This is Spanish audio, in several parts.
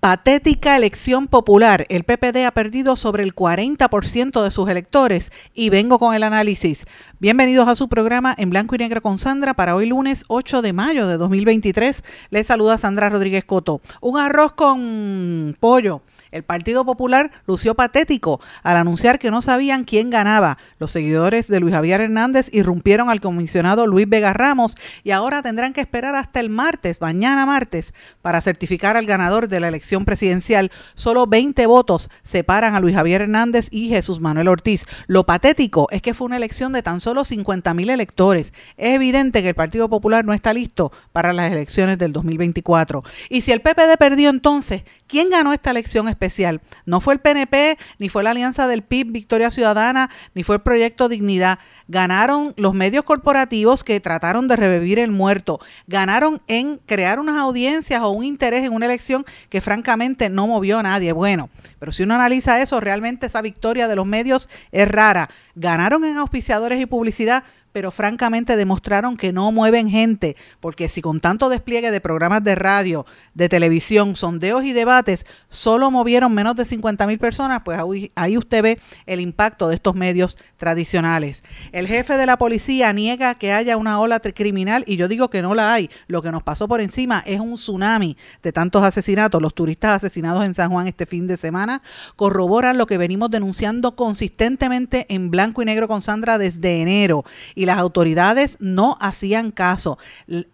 Patética elección popular. El PPD ha perdido sobre el 40% de sus electores y vengo con el análisis. Bienvenidos a su programa en blanco y negro con Sandra para hoy lunes 8 de mayo de 2023. Les saluda Sandra Rodríguez Coto. Un arroz con pollo el Partido Popular lució patético al anunciar que no sabían quién ganaba. Los seguidores de Luis Javier Hernández irrumpieron al comisionado Luis Vega Ramos y ahora tendrán que esperar hasta el martes, mañana martes, para certificar al ganador de la elección presidencial. Solo 20 votos separan a Luis Javier Hernández y Jesús Manuel Ortiz. Lo patético es que fue una elección de tan solo 50 mil electores. Es evidente que el Partido Popular no está listo para las elecciones del 2024. Y si el PPD perdió entonces, ¿quién ganó esta elección especial. No fue el PNP, ni fue la alianza del PIB Victoria Ciudadana, ni fue el proyecto Dignidad. Ganaron los medios corporativos que trataron de revivir el muerto. Ganaron en crear unas audiencias o un interés en una elección que francamente no movió a nadie. Bueno, pero si uno analiza eso, realmente esa victoria de los medios es rara. Ganaron en auspiciadores y publicidad, pero francamente demostraron que no mueven gente, porque si con tanto despliegue de programas de radio, de televisión, sondeos y debates, solo movieron menos de 50 mil personas, pues ahí usted ve el impacto de estos medios tradicionales. El jefe de la policía niega que haya una ola criminal y yo digo que no la hay. Lo que nos pasó por encima es un tsunami de tantos asesinatos. Los turistas asesinados en San Juan este fin de semana corroboran lo que venimos denunciando consistentemente en blanco y negro con Sandra desde enero y las autoridades no hacían caso.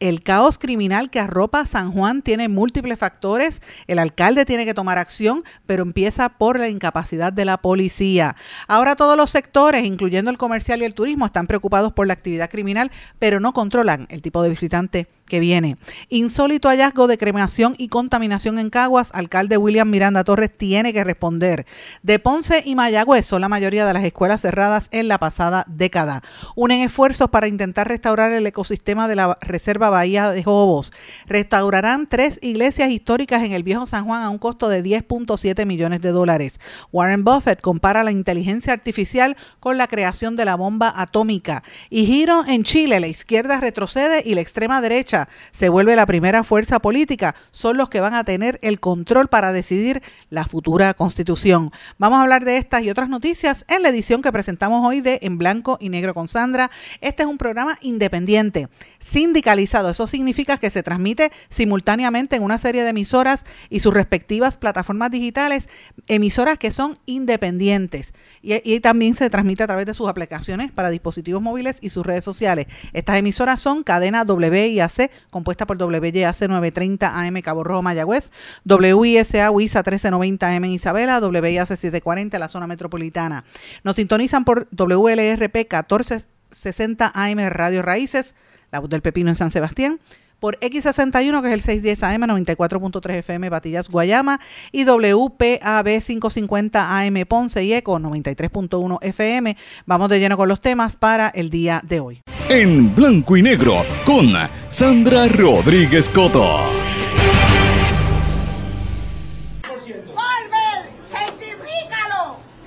El caos criminal que arropa San Juan tiene múltiples factores. El alcalde tiene que tomar acción, pero empieza por la incapacidad de la policía. Ahora todos los sectores, incluyendo el comercial y el turismo, están preocupados por la actividad criminal, pero no controlan el tipo de visitante que viene. Insólito hallazgo de cremación y contaminación en Caguas. Alcalde William Miranda Torres tiene que responder. De Ponce y Mayagüez son la mayoría de las escuelas cerradas en la pasada década. Unen esfuerzos para intentar restaurar el ecosistema de la Reserva Bahía de Jobos. Restaurarán tres iglesias históricas en el Viejo San Juan a un costo de 10.7 millones de dólares. Warren Buffett compara la inteligencia artificial con la creación de la bomba atómica. Y giro en Chile, la izquierda retrocede y la extrema derecha se vuelve la primera fuerza política, son los que van a tener el control para decidir la futura constitución. Vamos a hablar de estas y otras noticias en la edición que presentamos hoy de En Blanco y Negro con Sandra. Este es un programa independiente, sindicalizado. Eso significa que se transmite simultáneamente en una serie de emisoras y sus respectivas plataformas digitales, emisoras que son independientes. Y, y también se transmite a través de sus aplicaciones para dispositivos móviles y sus redes sociales. Estas emisoras son cadena WIAC compuesta por WYAC 930 AM Cabo Rojo Mayagüez, WISA WISA 1390 AM Isabela, WIAC 740 la zona metropolitana. Nos sintonizan por WLRP 1460 AM Radio Raíces, la voz del Pepino en San Sebastián, por X61, que es el 610 AM, 94.3 FM, Batillas, Guayama, y WPAB 550 AM, Ponce y Eco, 93.1 FM. Vamos de lleno con los temas para el día de hoy. En blanco y negro, con Sandra Rodríguez Coto.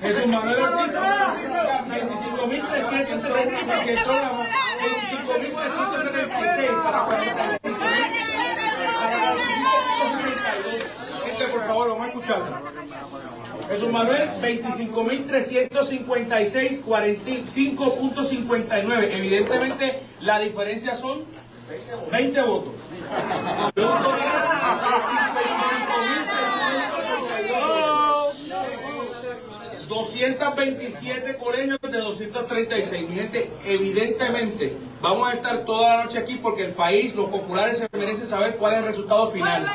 Jesús Manuel Ortiz, 25.376 para por escucharlo. Jesús Manuel, 25.356, 45.59. Evidentemente, la diferencia son 20 votos. 227 colegios de 236. Mi gente, evidentemente, vamos a estar toda la noche aquí porque el país, los populares se merecen saber cuál es el resultado final.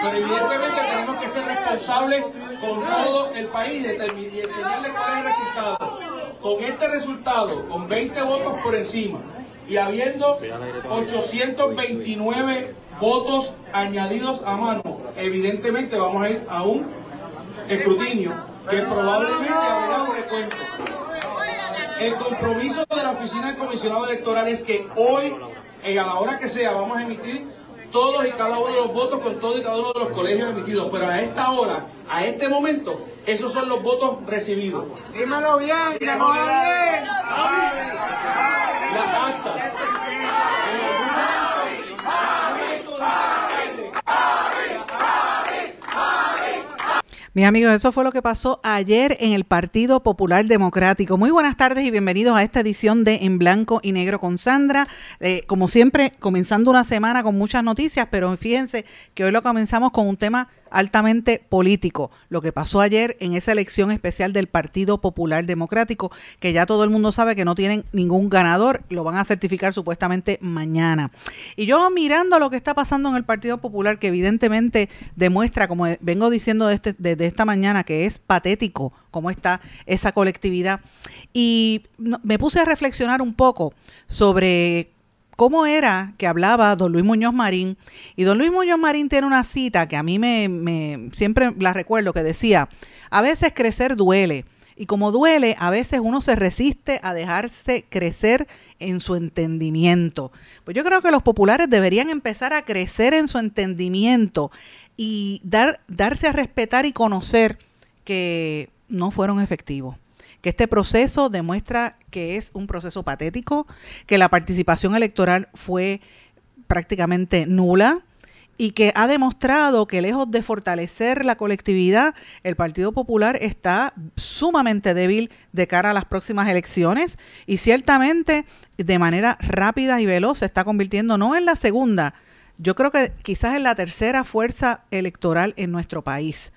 Pero evidentemente tenemos que ser responsables con todo el país y enseñarle cuál es el resultado. Con este resultado, con 20 votos por encima, y habiendo 829 votos añadidos a mano, evidentemente vamos a ir a un escrutinio que probablemente habrá un recuento. El compromiso de la oficina del comisionado electoral es que hoy, a la hora que sea, vamos a emitir todos y cada uno de los votos con todos y cada uno de los colegios emitidos. Pero a esta hora, a este momento, esos son los votos recibidos. Dímelo bien, dímelo bien. Las actas. Mis amigos, eso fue lo que pasó ayer en el Partido Popular Democrático. Muy buenas tardes y bienvenidos a esta edición de En Blanco y Negro con Sandra. Eh, como siempre, comenzando una semana con muchas noticias, pero fíjense que hoy lo comenzamos con un tema altamente político, lo que pasó ayer en esa elección especial del Partido Popular Democrático, que ya todo el mundo sabe que no tienen ningún ganador, lo van a certificar supuestamente mañana. Y yo mirando lo que está pasando en el Partido Popular, que evidentemente demuestra, como vengo diciendo desde, desde esta mañana, que es patético cómo está esa colectividad, y me puse a reflexionar un poco sobre cómo era que hablaba don Luis Muñoz Marín. Y don Luis Muñoz Marín tiene una cita que a mí me, siempre la recuerdo, que decía, a veces crecer duele. Y como duele, a veces uno se resiste a dejarse crecer en su entendimiento. Pues yo creo que los populares deberían empezar a crecer en su entendimiento y dar, darse a respetar y conocer que no fueron efectivos que este proceso demuestra que es un proceso patético, que la participación electoral fue prácticamente nula y que ha demostrado que lejos de fortalecer la colectividad, el Partido Popular está sumamente débil de cara a las próximas elecciones y ciertamente de manera rápida y veloz se está convirtiendo no en la segunda, yo creo que quizás en la tercera fuerza electoral en nuestro país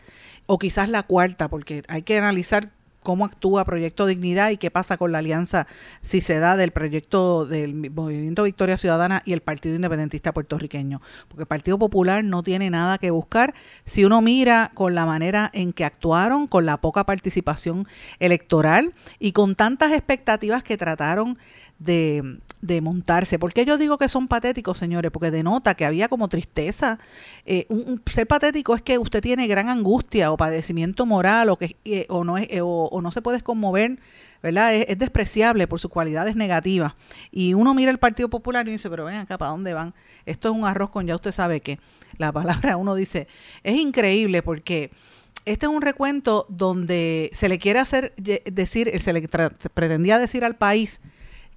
o quizás la cuarta, porque hay que analizar cómo actúa Proyecto Dignidad y qué pasa con la alianza si se da del proyecto del Movimiento Victoria Ciudadana y el Partido Independentista puertorriqueño. Porque el Partido Popular no tiene nada que buscar si uno mira con la manera en que actuaron, con la poca participación electoral y con tantas expectativas que trataron de, de montarse. ¿Por qué yo digo que son patéticos, señores? Porque denota que había como tristeza. Eh, un, ser patético es que usted tiene gran angustia o padecimiento moral o que eh, o no es, eh, o, no se puede conmover, ¿verdad? Es, despreciable por sus cualidades negativas. Y uno mira el Partido Popular y dice, pero ven acá, ¿para dónde van? Esto es un arroz con ya usted sabe que la palabra uno dice, es increíble porque este es un recuento donde se le quiere hacer decir, se le pretendía decir al país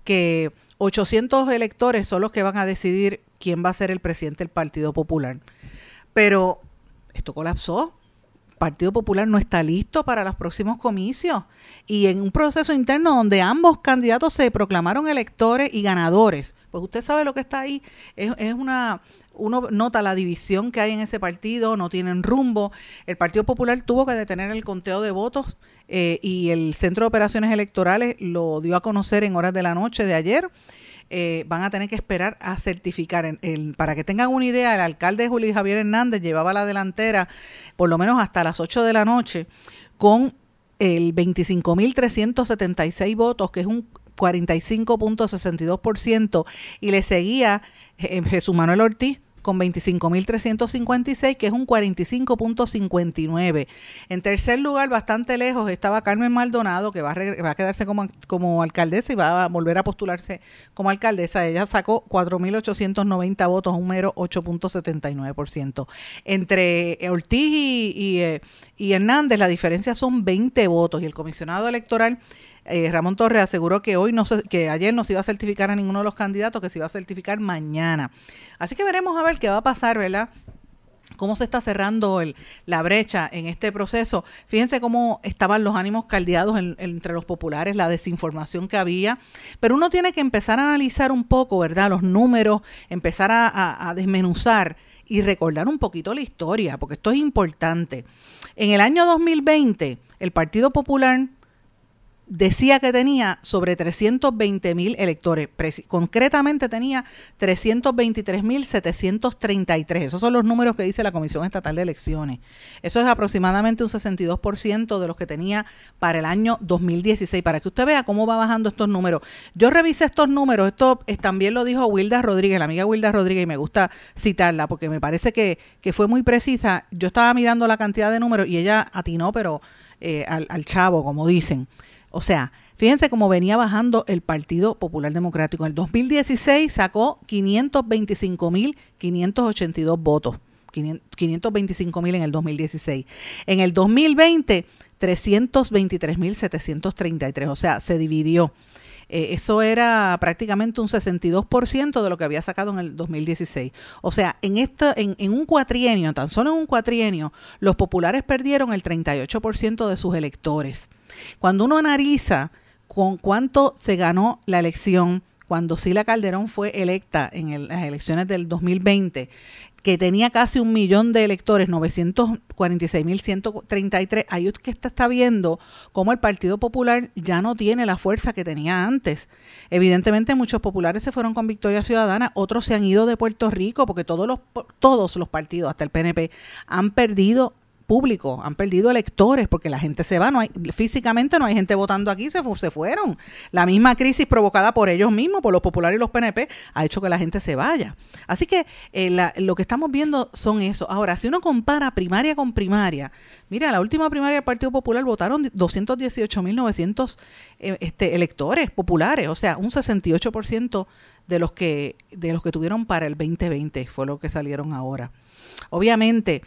que 800 electores son los que van a decidir quién va a ser el presidente del Partido Popular. Pero esto colapsó. Partido Popular no está listo para los próximos comicios. Y en un proceso interno donde ambos candidatos se proclamaron electores y ganadores, pues usted sabe lo que está ahí. Es, una, uno nota la división que hay en ese partido, no tienen rumbo. El Partido Popular tuvo que detener el conteo de votos eh, y el Centro de Operaciones Electorales lo dio a conocer en horas de la noche de ayer. Eh, van a tener que esperar a certificar. para que tengan una idea, el alcalde Julio Javier Hernández llevaba la delantera por lo menos hasta las 8 de la noche con el 25.376 votos, que es un 45.62%, y le seguía eh, Jesús Manuel Ortiz con 25.356, que es un 45.59. En tercer lugar, bastante lejos, estaba Carmen Maldonado, que va a, quedarse como, como alcaldesa y va a volver a postularse como alcaldesa. Ella sacó 4.890 votos, un mero 8.79%. Entre Ortiz y, eh, y Hernández, la diferencia son 20 votos y el comisionado electoral eh, Ramón Torres aseguró que hoy no se, que ayer no se iba a certificar a ninguno de los candidatos, que se iba a certificar mañana. Así que veremos a ver qué va a pasar, ¿verdad? cómo se está cerrando la brecha en este proceso. Fíjense cómo estaban los ánimos caldeados entre los populares, la desinformación que había, pero uno tiene que empezar a analizar un poco, ¿verdad? Los números, empezar a, a desmenuzar y recordar un poquito la historia, porque esto es importante. En el año 2020, el Partido Popular decía que tenía sobre 320 mil electores. concretamente tenía 323 mil 733. Esos son los números que dice la Comisión Estatal de Elecciones. Eso es aproximadamente un 62% de los que tenía para el año 2016. Para que usted vea cómo va bajando estos números. Yo revisé estos números. Esto también lo dijo Wilda Rodríguez, la amiga Wilda Rodríguez, y me gusta citarla porque me parece que, que fue muy precisa. Yo estaba mirando la cantidad de números y ella atinó, pero eh, al chavo, como dicen. O sea, fíjense cómo venía bajando el Partido Popular Democrático. En el 2016 sacó 525.582 votos. 525.000 en el 2016. En el 2020, 323.733. O sea, se dividió. Eh, eso era prácticamente un 62% de lo que había sacado en el 2016. O sea, en, esta, en, en un cuatrienio, tan solo en un cuatrienio, los populares perdieron el 38% de sus electores. Cuando uno analiza con cuánto se ganó la elección cuando Sila Calderón fue electa en las elecciones del 2020, que tenía casi un millón de electores, 946.133, ahí que está, está viendo cómo el Partido Popular ya no tiene la fuerza que tenía antes. Evidentemente muchos populares se fueron con Victoria Ciudadana, otros se han ido de Puerto Rico, porque todos los, todos los partidos, hasta el PNP, han perdido público, han perdido electores porque la gente se va, no hay, físicamente no hay gente votando aquí, se, se fueron. La misma crisis provocada por ellos mismos, por los populares y los PNP, ha hecho que la gente se vaya. Así que eh, lo que estamos viendo son eso. Ahora, si uno compara primaria con primaria, mira, la última primaria del Partido Popular votaron 218.900 eh, este, electores populares, o sea, un 68% de los que de los que tuvieron para el 2020 fue lo que salieron ahora. Obviamente,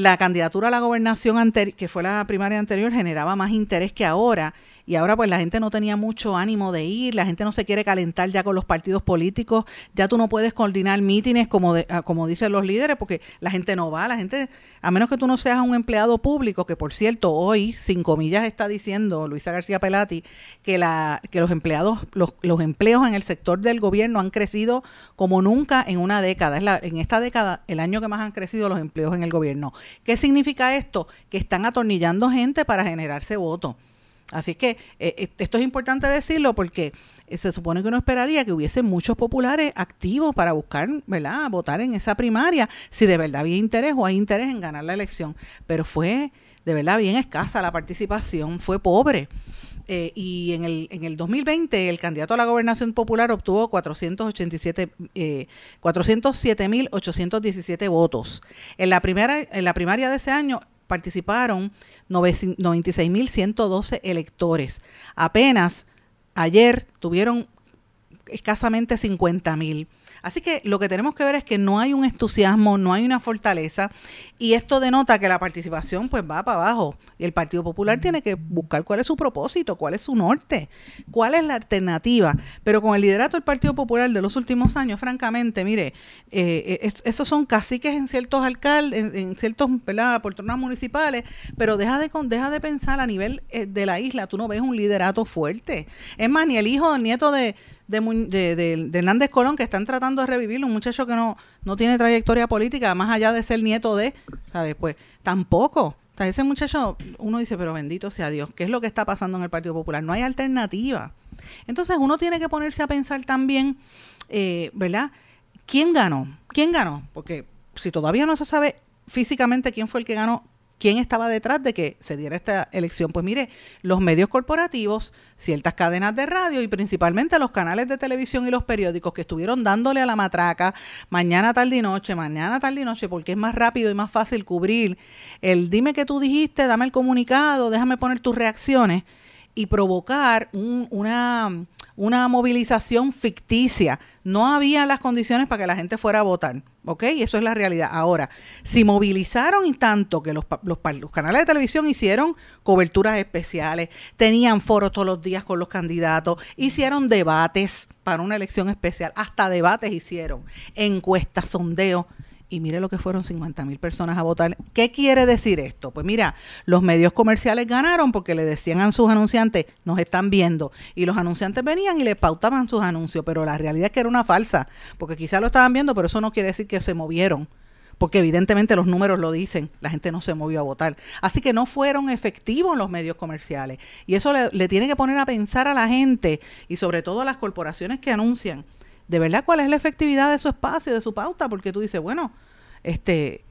la candidatura a la gobernación que fue la primaria anterior, generaba más interés que ahora y ahora pues la gente no tenía mucho ánimo de ir, la gente no se quiere calentar ya con los partidos políticos, ya tú no puedes coordinar mítines como, ah, como dicen los líderes porque la gente no va, la gente, a menos que tú no seas un empleado público, que por cierto hoy, sin comillas, está diciendo Luisa García Pelati que, la, que los empleados, los, los empleos en el sector del gobierno han crecido como nunca en una década, es la, en esta década el año que más han crecido los empleos en el gobierno. ¿Qué significa esto? Que están atornillando gente para generarse votos. Así que eh, eh, esto es importante decirlo porque eh, se supone que uno esperaría que hubiese muchos populares activos para buscar, ¿verdad?, votar en esa primaria, si de verdad había interés o hay interés en ganar la elección. Pero fue de verdad bien escasa la participación, fue pobre. y en el, en el 2020 el candidato a la gobernación popular obtuvo 487 eh, 407.817 votos. En la primera en la primaria de ese año participaron 96.112 electores. Apenas ayer tuvieron escasamente 50.000. Así que lo que tenemos que ver es que no hay un entusiasmo, no hay una fortaleza y esto denota que la participación pues va para abajo y el Partido Popular tiene que buscar cuál es su propósito, cuál es su norte, cuál es la alternativa. Pero con el liderato del Partido Popular de los últimos años, francamente, mire, eh, esos son caciques en ciertos alcaldes, en, ciertos ¿verdad? poltronas municipales, pero deja de, deja de pensar a nivel eh, de la isla, tú no ves un liderato fuerte. Es más, ni el hijo, el nieto de de, de, Hernández Colón que están tratando de revivirlo, un muchacho que no, no tiene trayectoria política, más allá de ser nieto de, ¿sabes? Pues tampoco. O ese muchacho, uno dice, pero bendito sea Dios, ¿qué es lo que está pasando en el Partido Popular? No hay alternativa. Entonces uno tiene que ponerse a pensar también, eh, ¿verdad? ¿Quién ganó? ¿Quién ganó? Porque si todavía no se sabe físicamente quién fue el que ganó, ¿Quién estaba detrás de que se diera esta elección? Pues mire, los medios corporativos, ciertas cadenas de radio y principalmente los canales de televisión y los periódicos que estuvieron dándole a la matraca mañana, tarde y noche, mañana, tarde y noche, porque es más rápido y más fácil cubrir el dime que tú dijiste, dame el comunicado, déjame poner tus reacciones y provocar una, una movilización ficticia. No había las condiciones para que la gente fuera a votar. ¿Ok? Eso es la realidad. Ahora, si movilizaron y tanto que los, los, los, canales de televisión hicieron coberturas especiales, tenían foros todos los días con los candidatos, hicieron debates para una elección especial, hasta debates hicieron, encuestas, sondeos y mire lo que fueron 50 mil personas a votar. ¿Qué quiere decir esto? Pues mira, los medios comerciales ganaron porque le decían a sus anunciantes, nos están viendo, y los anunciantes venían y le pautaban sus anuncios, pero la realidad es que era una falsa, porque quizás lo estaban viendo, pero eso no quiere decir que se movieron porque evidentemente los números lo dicen, la gente no se movió a votar. Así que no fueron efectivos los medios comerciales. Y eso le tiene que poner a pensar a la gente y sobre todo a las corporaciones que anuncian, de verdad cuál es la efectividad de su espacio, de su pauta, porque tú dices, bueno, este,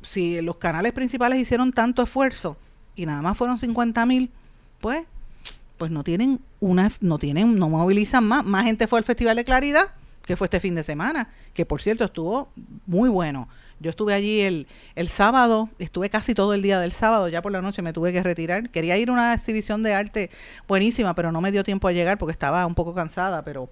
si los canales principales hicieron tanto esfuerzo y nada más fueron 50 mil, pues, pues no tienen una, no tienen, no movilizan más. Más gente fue al Festival de Claridad, que fue este fin de semana, que por cierto estuvo muy bueno. Yo estuve allí el, el sábado, estuve casi todo el día del sábado, ya por la noche me tuve que retirar. Quería ir a una exhibición de arte buenísima, pero no me dio tiempo a llegar porque estaba un poco cansada, pero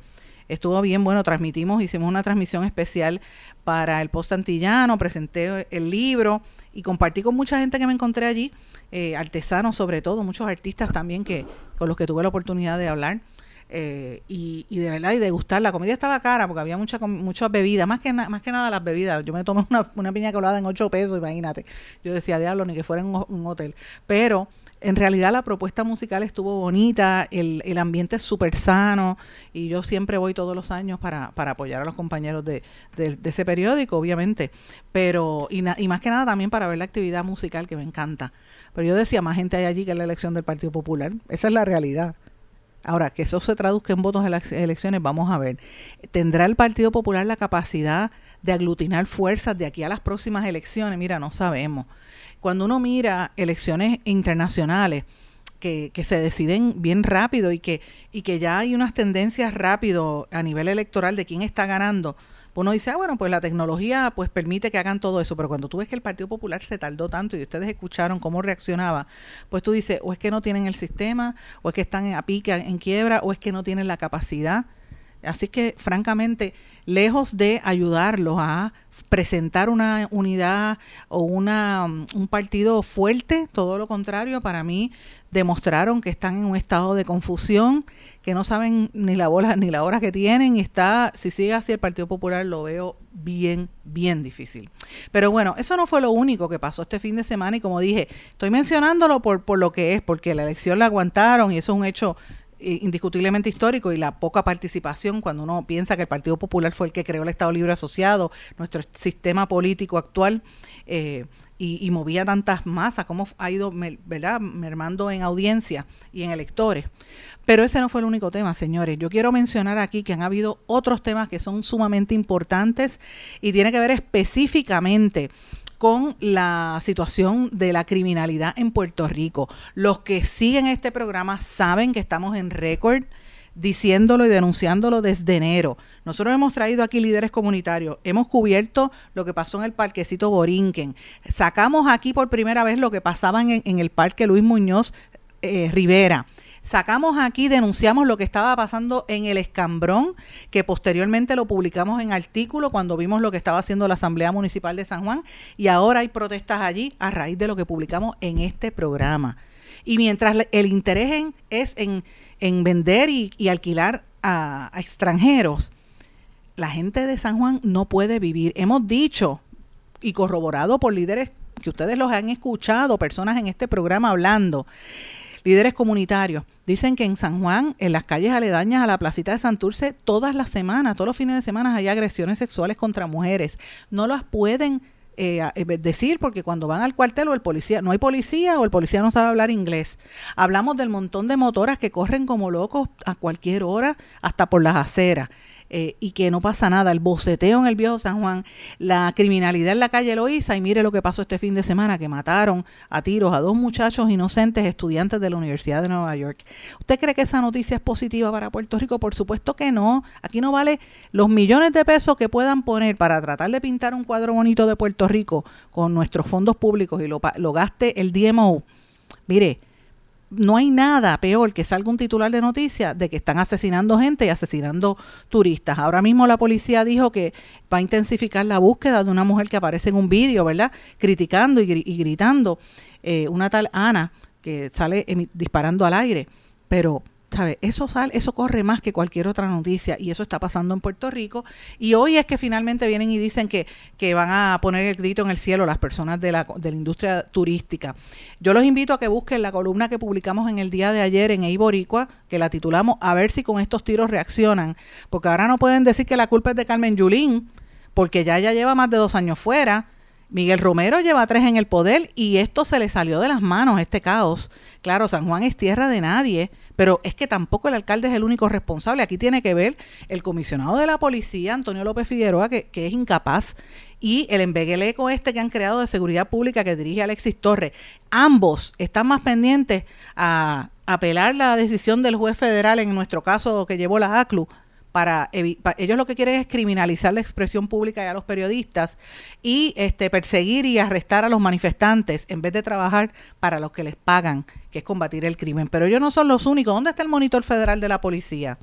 estuvo bien bueno, transmitimos, hicimos una transmisión especial para el Post Antillano, presenté el libro y compartí con mucha gente que me encontré allí, eh, artesanos sobre todo, muchos artistas también que con los que tuve la oportunidad de hablar. Eh, y, de verdad y de gustar. La comida estaba cara porque había mucha muchas bebidas más que más que nada las bebidas. Yo me tomé una, una piña colada en 8 pesos imagínate. Yo decía diablo ni que fuera en un hotel pero en realidad la propuesta musical estuvo bonita, el, el ambiente es súper sano y yo siempre voy todos los años para, para apoyar a los compañeros de, de, ese periódico, obviamente, pero y, más que nada también para ver la actividad musical que me encanta. Pero yo decía, más gente hay allí que en la elección del Partido Popular, esa es la realidad. Ahora, que eso se traduzca en votos en las elecciones, vamos a ver. ¿Tendrá el Partido Popular la capacidad de aglutinar fuerzas de aquí a las próximas elecciones? Mira, no sabemos cuando uno mira elecciones internacionales que, que, se deciden bien rápido y que, y que ya hay unas tendencias rápido a nivel electoral de quién está ganando, uno dice, ah, bueno, pues la tecnología pues permite que hagan todo eso, pero cuando tú ves que el Partido Popular se tardó tanto y ustedes escucharon cómo reaccionaba, pues tú dices, o es que no tienen el sistema, o es que están a pique, en quiebra, o es que no tienen la capacidad. Así que, francamente, lejos de ayudarlos a presentar una unidad o una, un partido fuerte, todo lo contrario, para mí demostraron que están en un estado de confusión, que no saben ni la bola ni la hora que tienen y está, si sigue así el Partido Popular lo veo bien, bien difícil. Pero bueno, eso no fue lo único que pasó este fin de semana y como dije, estoy mencionándolo por, por lo que es, porque la elección la aguantaron y eso es un hecho indiscutiblemente histórico y la poca participación cuando uno piensa que el Partido Popular fue el que creó el Estado Libre Asociado, nuestro sistema político actual, eh, y, movía tantas masas, cómo ha ido ¿verdad? mermando en audiencia y en electores. Pero ese no fue el único tema, señores. Yo quiero mencionar aquí que han habido otros temas que son sumamente importantes y tiene que ver específicamente con la situación de la criminalidad en Puerto Rico. Los que siguen este programa saben que estamos en récord diciéndolo y denunciándolo desde enero. Nosotros hemos traído aquí líderes comunitarios, hemos cubierto lo que pasó en el parquecito Borinquen, sacamos aquí por primera vez lo que pasaba en, el parque Luis Muñoz eh, Rivera. Sacamos aquí, denunciamos lo que estaba pasando en el escambrón, que posteriormente lo publicamos en artículo cuando vimos lo que estaba haciendo la Asamblea Municipal de San Juan y ahora hay protestas allí a raíz de lo que publicamos en este programa. Y mientras el interés es en, vender y, alquilar a, a extranjeros, la gente de San Juan no puede vivir. Hemos dicho y corroborado por líderes que ustedes los han escuchado, personas en este programa hablando, líderes comunitarios, Dicen que en San Juan, en las calles aledañas a la placita de Santurce, todas las semanas, todos los fines de semana hay agresiones sexuales contra mujeres. No las pueden eh, eh, decir porque cuando van al cuartel o el policía, no hay policía o el policía no sabe hablar inglés. Hablamos del montón de motoras que corren como locos a cualquier hora, hasta por las aceras. Eh, y que no pasa nada, el boceteo en el viejo San Juan, la criminalidad en la calle Loíza y mire lo que pasó este fin de semana, que mataron a tiros a dos muchachos inocentes estudiantes de la Universidad de Nueva York. ¿Usted cree que esa noticia es positiva para Puerto Rico? Por supuesto que no. Aquí no vale los millones de pesos que puedan poner para tratar de pintar un cuadro bonito de Puerto Rico con nuestros fondos públicos y lo, lo gaste el DMO. Mire, no hay nada peor que salga un titular de noticias de que están asesinando gente y asesinando turistas. Ahora mismo la policía dijo que va a intensificar la búsqueda de una mujer que aparece en un vídeo, ¿verdad? Criticando y, gritando, eh, una tal Ana que sale disparando al aire. Pero eso, sale, eso corre más que cualquier otra noticia y eso está pasando en Puerto Rico. Y hoy es que finalmente vienen y dicen que, que van a poner el grito en el cielo las personas de la, de la industria turística. Yo los invito a que busquen la columna que publicamos en el día de ayer en Eiboricua, que la titulamos A ver si con estos tiros reaccionan, porque ahora no pueden decir que la culpa es de Carmen Yulín, porque ya ya lleva más de dos años fuera Miguel Romero lleva tres en el poder y esto se le salió de las manos, este caos. Claro, San Juan es tierra de nadie, pero es que tampoco el alcalde es el único responsable. Aquí tiene que ver el comisionado de la policía, Antonio López Figueroa, que, que es incapaz, y el embegueleco este que han creado de seguridad pública que dirige Alexis Torres. Ambos están más pendientes a apelar la decisión del juez federal, en nuestro caso que llevó la ACLU, para, ellos lo que quieren es criminalizar la expresión pública y a los periodistas y este perseguir y arrestar a los manifestantes en vez de trabajar para los que les pagan, que es combatir el crimen. Pero ellos no son los únicos. ¿Dónde está el monitor federal de la policía?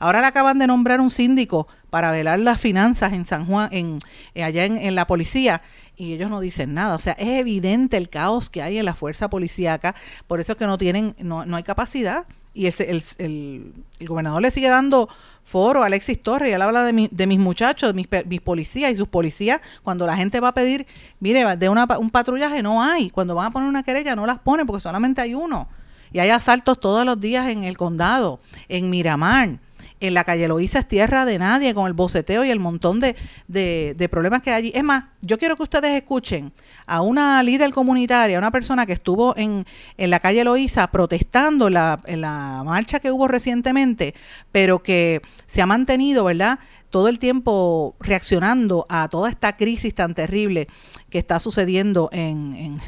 Ahora le acaban de nombrar un síndico para velar las finanzas en San Juan, en, eh, allá en, la policía, y ellos no dicen nada. O sea, es evidente el caos que hay en la fuerza policíaca, por eso es que no tienen, no, no hay capacidad. Y el, el, el gobernador le sigue dando foro, Alexis Torres, y él habla de, de mis muchachos, mis, mis, policías y sus policías, cuando la gente va a pedir, mire, de una, un patrullaje no hay, cuando van a poner una querella no las ponen porque solamente hay uno. Y hay asaltos todos los días en el condado, en Miramar, en la calle Loíza es tierra de nadie con el boceteo y el montón de, de, problemas que hay allí. Es más, yo quiero que ustedes escuchen a una líder comunitaria, una persona que estuvo en, en la calle Loíza protestando la, en la marcha que hubo recientemente, pero que se ha mantenido, ¿verdad? todo el tiempo reaccionando a toda esta crisis tan terrible que está sucediendo en,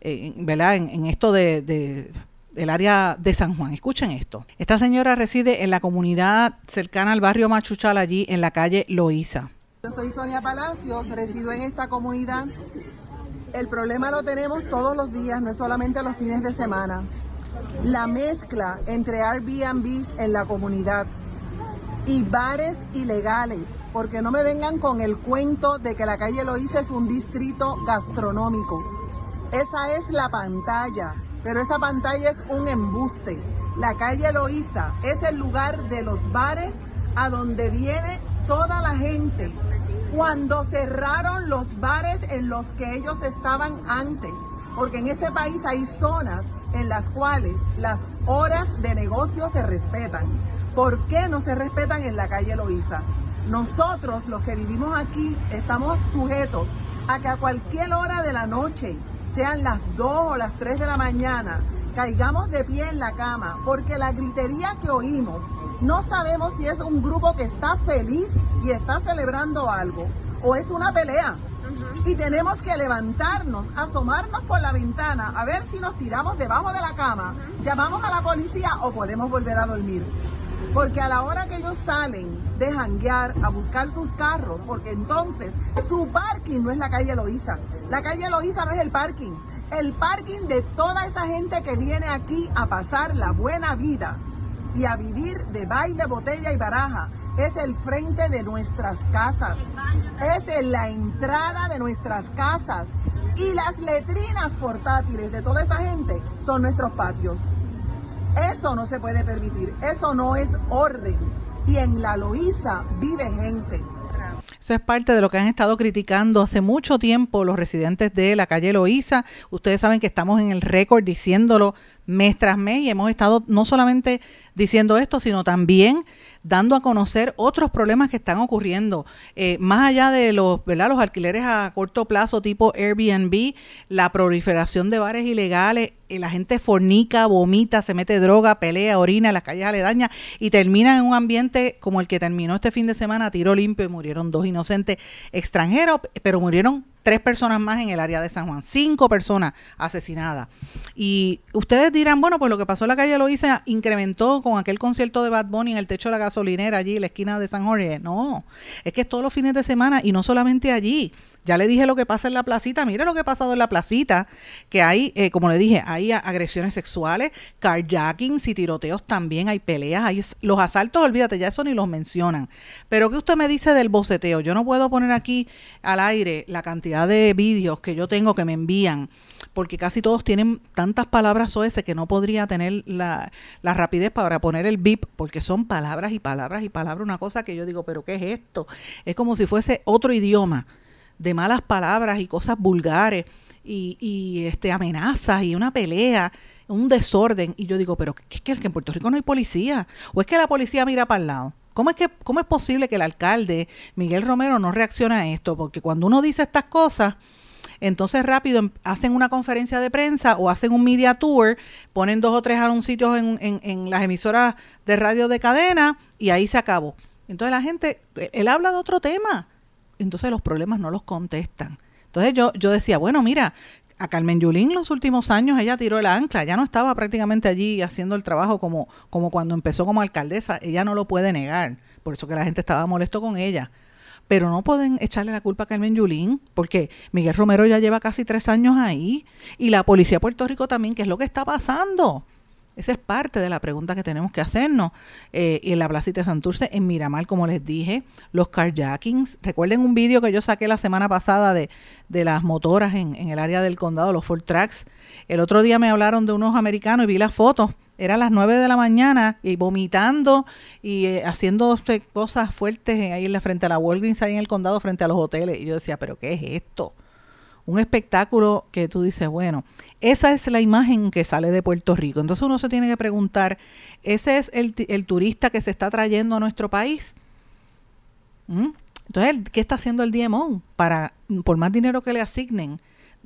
en, en, esto de del área de San Juan. Escuchen esto. Esta señora reside en la comunidad cercana al barrio Machuchal, allí en la calle Loíza. Yo soy Sonia Palacios, resido en esta comunidad. El problema lo tenemos todos los días, no es solamente los fines de semana. La mezcla entre Airbnbs en la comunidad y bares ilegales, porque no me vengan con el cuento de que la calle Loíza es un distrito gastronómico. Esa es la pantalla pero esa pantalla es un embuste. La calle Loíza es el lugar de los bares a donde viene toda la gente. Cuando cerraron los bares en los que ellos estaban antes, porque en este país hay zonas en las cuales las horas de negocio se respetan. ¿Por qué no se respetan en la calle Loíza? Nosotros, los que vivimos aquí, estamos sujetos a que a cualquier hora de la noche sean las 2 o las 3 de la mañana, caigamos de pie en la cama, porque la gritería que oímos, no sabemos si es un grupo que está feliz y está celebrando algo, o es una pelea. Y tenemos que levantarnos, asomarnos por la ventana, a ver si nos tiramos debajo de la cama, llamamos a la policía o podemos volver a dormir. Porque a la hora que ellos salen de janguear a buscar sus carros, porque entonces su parking no es la calle Loíza. La calle Loíza no es el parking. El parking de toda esa gente que viene aquí a pasar la buena vida y a vivir de baile, botella y baraja es el frente de nuestras casas. Es la entrada de nuestras casas. Y las letrinas portátiles de toda esa gente son nuestros patios. Eso no se puede permitir, eso no es orden. Y en la Loíza vive gente. Eso es parte de lo que han estado criticando hace mucho tiempo los residentes de la calle Loíza. Ustedes saben que estamos en el récord diciéndolo mes tras mes y hemos estado no solamente diciendo esto, sino también dando a conocer otros problemas que están ocurriendo. Eh, más allá de los, ¿verdad? los alquileres a corto plazo tipo Airbnb, la proliferación de bares ilegales, la gente fornica, vomita, se mete droga, pelea, orina en las calles aledañas y termina en un ambiente como el que terminó este fin de semana, tiro limpio y murieron dos inocentes extranjeros, pero murieron tres personas más en el área de San Juan, cinco personas asesinadas. Y ustedes dirán, bueno, pues lo que pasó en la calle lo hice, incrementó con aquel concierto de Bad Bunny en el techo de la gasolinera allí, en la esquina de San Jorge. No, es que es todos los fines de semana y no solamente allí. Ya le dije lo que pasa en la placita. Mire lo que ha pasado en la placita, que hay, eh, como le dije, hay agresiones sexuales, carjackings y tiroteos también, hay peleas, hay los asaltos, olvídate, ya eso ni los mencionan. Pero ¿qué usted me dice del boceteo? Yo no puedo poner aquí al aire la cantidad de vídeos que yo tengo que me envían, porque casi todos tienen tantas palabras OS que no podría tener la, la rapidez para poner el bip, porque son palabras y palabras y palabras, una cosa que yo digo, pero ¿qué es esto? Es como si fuese otro idioma de malas palabras y cosas vulgares y, y este, amenazas y una pelea, un desorden. Y yo digo, pero ¿qué es que en Puerto Rico no hay policía? ¿O es que la policía mira para el lado? ¿Cómo es, que, ¿Cómo es posible que el alcalde Miguel Romero no reaccione a esto? Porque cuando uno dice estas cosas, entonces rápido em, hacen una conferencia de prensa o hacen un media tour, ponen dos o tres anuncios en, en, en las emisoras de radio de cadena y ahí se acabó. Entonces la gente, él habla de otro tema, entonces los problemas no los contestan. Entonces yo, yo decía, bueno, mira, a Carmen Yulín los últimos años ella tiró el ancla, ya no estaba prácticamente allí haciendo el trabajo como, como cuando empezó como alcaldesa, ella no lo puede negar, por eso que la gente estaba molesto con ella. Pero no pueden echarle la culpa a Carmen Yulín, porque Miguel Romero ya lleva casi tres años ahí, y la policía de Puerto Rico también, ¿qué es lo que está pasando? Esa es parte de la pregunta que tenemos que hacernos. Eh, y en la Placita de Santurce, en Miramar, como les dije, los carjackings. Recuerden un vídeo que yo saqué la semana pasada de, de las motoras en, en, el área del condado, los Ford Tracks. El otro día me hablaron de unos americanos y vi las fotos. Eran las 9 de la mañana y vomitando y eh, haciendo cosas fuertes ahí en la frente a la Walgreens, ahí en el condado, frente a los hoteles. Y yo decía, ¿pero qué es esto? Un espectáculo que tú dices, bueno, esa es la imagen que sale de Puerto Rico. Entonces uno se tiene que preguntar, ¿ese es el, el turista que se está trayendo a nuestro país? ¿Mm? Entonces, ¿qué está haciendo el DMO para, por más dinero que le asignen?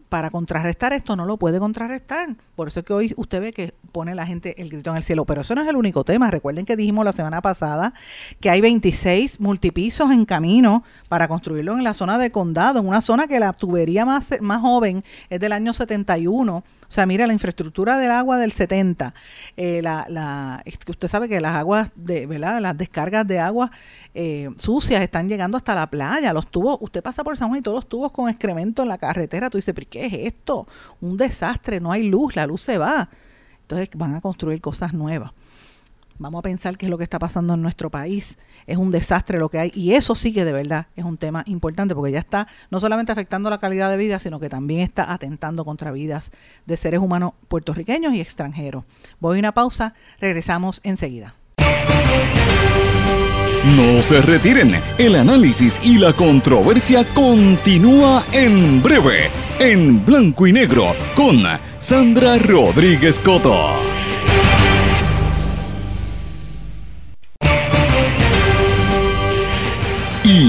Para contrarrestar esto no lo puede contrarrestar. Por eso es que hoy usted ve que pone la gente el grito en el cielo. Pero eso no es el único tema. Recuerden que dijimos la semana pasada que hay 26 multipisos en camino para construirlo en la zona de condado, en una zona que la tubería más, más joven es del año 71 o sea, mira, la infraestructura del agua del 70, eh, la, la, usted sabe que las aguas, de, ¿verdad? Las descargas de agua eh, sucias están llegando hasta la playa, los tubos, usted pasa por San Juan y todos los tubos con excremento en la carretera, tú dices, pero ¿qué es esto? Un desastre, no hay luz, la luz se va. Entonces van a construir cosas nuevas. Vamos a pensar qué es lo que está pasando en nuestro país. Es un desastre lo que hay. Y eso sí que de verdad es un tema importante porque ya está no solamente afectando la calidad de vida, sino que también está atentando contra vidas de seres humanos puertorriqueños y extranjeros. Voy a una pausa, regresamos enseguida. No se retiren, el análisis y la controversia continúa en breve, en blanco y negro, con Sandra Rodríguez Coto.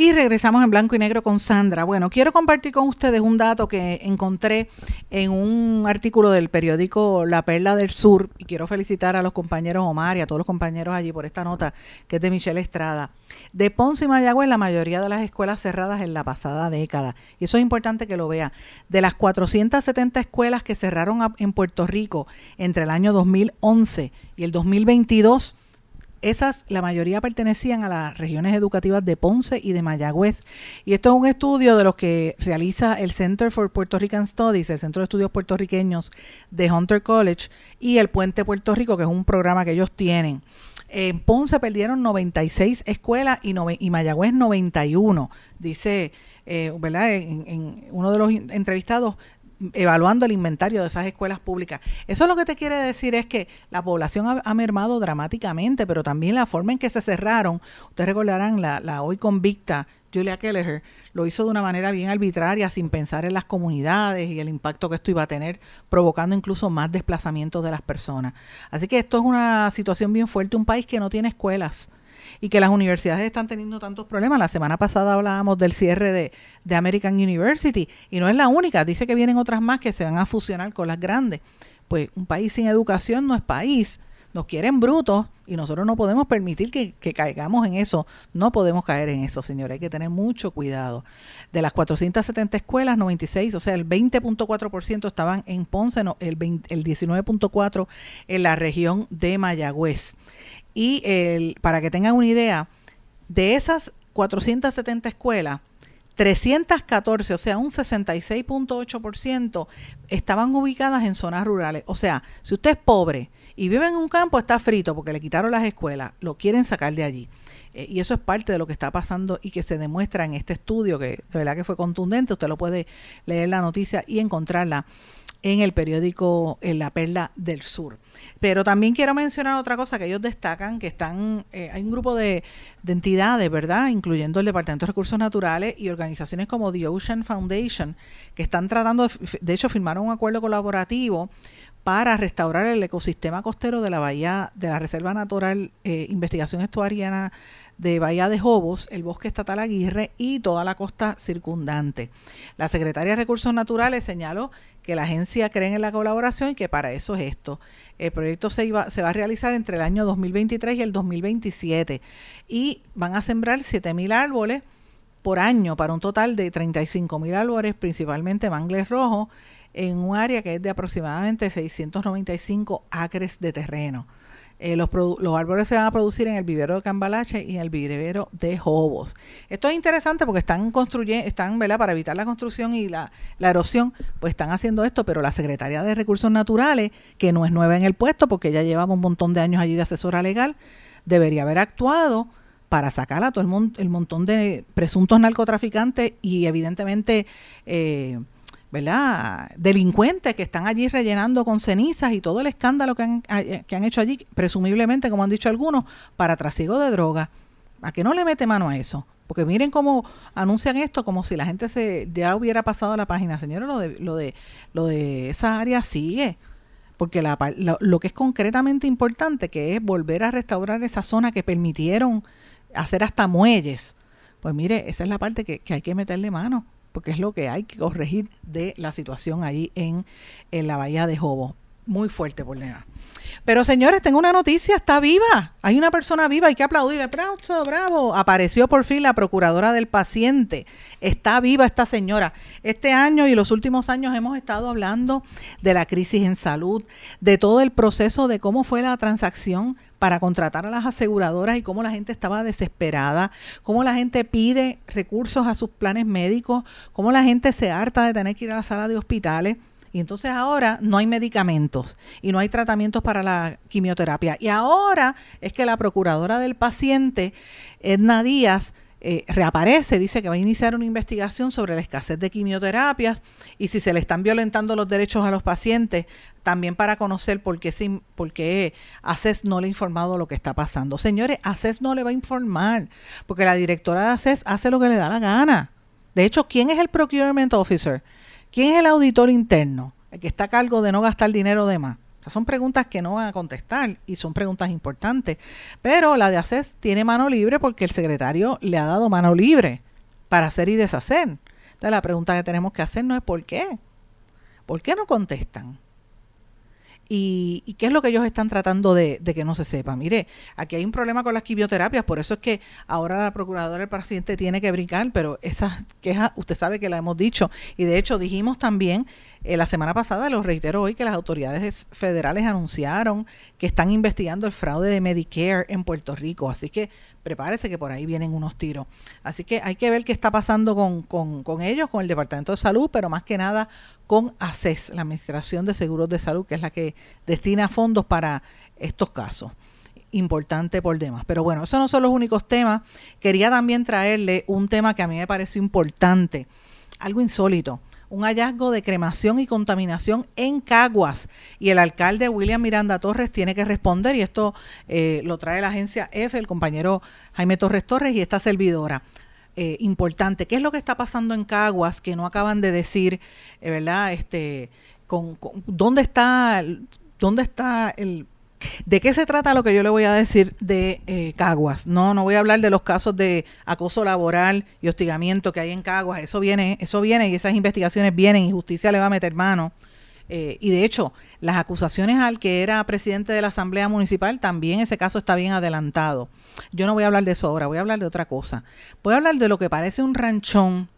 Y regresamos en blanco y negro con Sandra. Bueno, quiero compartir con ustedes un dato que encontré en un artículo del periódico La Perla del Sur y quiero felicitar a los compañeros Omar y a todos los compañeros allí por esta nota que es de Michelle Estrada. De Ponce y Mayagüez, la mayoría de las escuelas cerradas en la pasada década. Y eso es importante que lo vea. De las 470 escuelas que cerraron en Puerto Rico entre el año 2011 y el 2022, esas, la mayoría pertenecían a las regiones educativas de Ponce y de Mayagüez. Y esto es un estudio de los que realiza el Center for Puerto Rican Studies, el Centro de Estudios Puertorriqueños de Hunter College y el Puente Puerto Rico, que es un programa que ellos tienen. En Ponce perdieron 96 escuelas y, y Mayagüez 91. Dice, eh, ¿verdad? En, uno de los entrevistados evaluando el inventario de esas escuelas públicas. Eso lo que te quiere decir es que la población ha, mermado dramáticamente, pero también la forma en que se cerraron, ustedes recordarán, la, la hoy convicta Julia Kelleher lo hizo de una manera bien arbitraria, sin pensar en las comunidades y el impacto que esto iba a tener, provocando incluso más desplazamientos de las personas. Así que esto es una situación bien fuerte, un país que no tiene escuelas y que las universidades están teniendo tantos problemas. La semana pasada hablábamos del cierre de, de American University y no es la única, dice que vienen otras más que se van a fusionar con las grandes. Pues un país sin educación no es país. Nos quieren brutos y nosotros no podemos permitir que, que, caigamos en eso. No podemos caer en eso, señores. Hay que tener mucho cuidado. De las 470 escuelas, 96, o sea, el 20.4% estaban en Ponce, no, el, el 19.4% en la región de Mayagüez. Y el, para que tengan una idea, de esas 470 escuelas, 314, o sea, un 66.8% estaban ubicadas en zonas rurales. O sea, si usted es pobre y vive en un campo, está frito porque le quitaron las escuelas, lo quieren sacar de allí. Eh, y eso es parte de lo que está pasando y que se demuestra en este estudio, que de verdad que fue contundente. Usted lo puede leer la noticia y encontrarla en el periódico en La Perla del Sur. Pero también quiero mencionar otra cosa que ellos destacan, que están, eh, hay un grupo de, de, entidades, ¿verdad? Incluyendo el Departamento de Recursos Naturales y organizaciones como The Ocean Foundation, que están tratando, de, de hecho, firmaron un acuerdo colaborativo para restaurar el ecosistema costero de la bahía de la Reserva Natural eh, Investigación Estuariana de Bahía de Jobos, el Bosque Estatal Aguirre y toda la costa circundante. La Secretaria de Recursos Naturales señaló que la agencia cree en la colaboración y que para eso es esto. El proyecto se, iba, se va a realizar entre el año 2023 y el 2027 y van a sembrar 7.000 árboles por año para un total de 35.000 árboles, principalmente mangles rojos, en un área que es de aproximadamente 695 acres de terreno. Eh, los, los, árboles se van a producir en el vivero de Cambalache y en el vivero de Jobos. Esto es interesante porque están construyendo, están, ¿verdad? Para evitar la construcción y la, la, erosión, pues están haciendo esto, pero la Secretaría de Recursos Naturales, que no es nueva en el puesto porque ya llevamos un montón de años allí de asesora legal, debería haber actuado para sacar a todo el, mon el montón de presuntos narcotraficantes y evidentemente... Eh, ¿verdad? delincuentes que están allí rellenando con cenizas y todo el escándalo que han, que han hecho allí, presumiblemente, como han dicho algunos, para trasiego de droga. ¿A que no le mete mano a eso? Porque miren cómo anuncian esto como si la gente se ya hubiera pasado la página. Señores, lo de, lo de, lo de esa área sigue. Porque la, lo, lo que es concretamente importante, que es volver a restaurar esa zona que permitieron hacer hasta muelles. Pues mire, esa es la parte que, que hay que meterle mano porque es lo que hay que corregir de la situación ahí en, en la bahía de Jobo. Muy fuerte problema. Pero señores, tengo una noticia, está viva. Hay una persona viva, hay que aplaudirle. Bravo, bravo. Apareció por fin la procuradora del paciente. Está viva esta señora. Este año y los últimos años hemos estado hablando de la crisis en salud, de todo el proceso de cómo fue la transacción para contratar a las aseguradoras y cómo la gente estaba desesperada, cómo la gente pide recursos a sus planes médicos, cómo la gente se harta de tener que ir a la sala de hospitales. Y entonces ahora no hay medicamentos y no hay tratamientos para la quimioterapia. Y ahora es que la procuradora del paciente, Edna Díaz, eh, reaparece, dice que va a iniciar una investigación sobre la escasez de quimioterapias y si se le están violentando los derechos a los pacientes, también para conocer por qué, por qué ACES no le ha informado lo que está pasando. Señores, ACES no le va a informar, porque la directora de ACES hace lo que le da la gana. De hecho, ¿quién es el Procurement Officer? ¿Quién es el auditor interno? El que está a cargo de no gastar dinero de más son preguntas que no van a contestar y son preguntas importantes. Pero la de ACES tiene mano libre porque el secretario le ha dado mano libre para hacer y deshacer. Entonces la pregunta que tenemos que hacer no es ¿por qué? ¿Por qué no contestan? ¿Y, qué es lo que ellos están tratando de, de, que no se sepa? Mire, aquí hay un problema con las quimioterapias, por eso es que ahora la procuradora del paciente tiene que brincar, pero esa queja, usted sabe que la hemos dicho, y de hecho dijimos también eh, la semana pasada, lo reitero hoy, que las autoridades federales anunciaron que están investigando el fraude de Medicare en Puerto Rico. Así que prepárese que por ahí vienen unos tiros. Así que hay que ver qué está pasando con, con, ellos, con el Departamento de Salud, pero más que nada con ACES, la Administración de Seguros de Salud, que es la que destina fondos para estos casos importante por demás. Pero bueno, esos no son los únicos temas. Quería también traerle un tema que a mí me pareció importante, algo insólito un hallazgo de cremación y contaminación en Caguas. Y el alcalde William Miranda Torres tiene que responder, y esto eh, lo trae la agencia F, el compañero Jaime Torres Torres y esta servidora. Eh, importante, ¿qué es lo que está pasando en Caguas que no acaban de decir, eh, ¿verdad? Este, con, ¿Dónde está, dónde está el ¿De qué se trata lo que yo le voy a decir de eh, Caguas? No, no voy a hablar de los casos de acoso laboral y hostigamiento que hay en Caguas. Eso viene, eso viene y esas investigaciones vienen y justicia le va a meter mano. Eh, y de hecho, las acusaciones al que era presidente de la Asamblea Municipal, también ese caso está bien adelantado. Yo no voy a hablar de eso ahora, voy a hablar de otra cosa. Voy a hablar de lo que parece un ranchón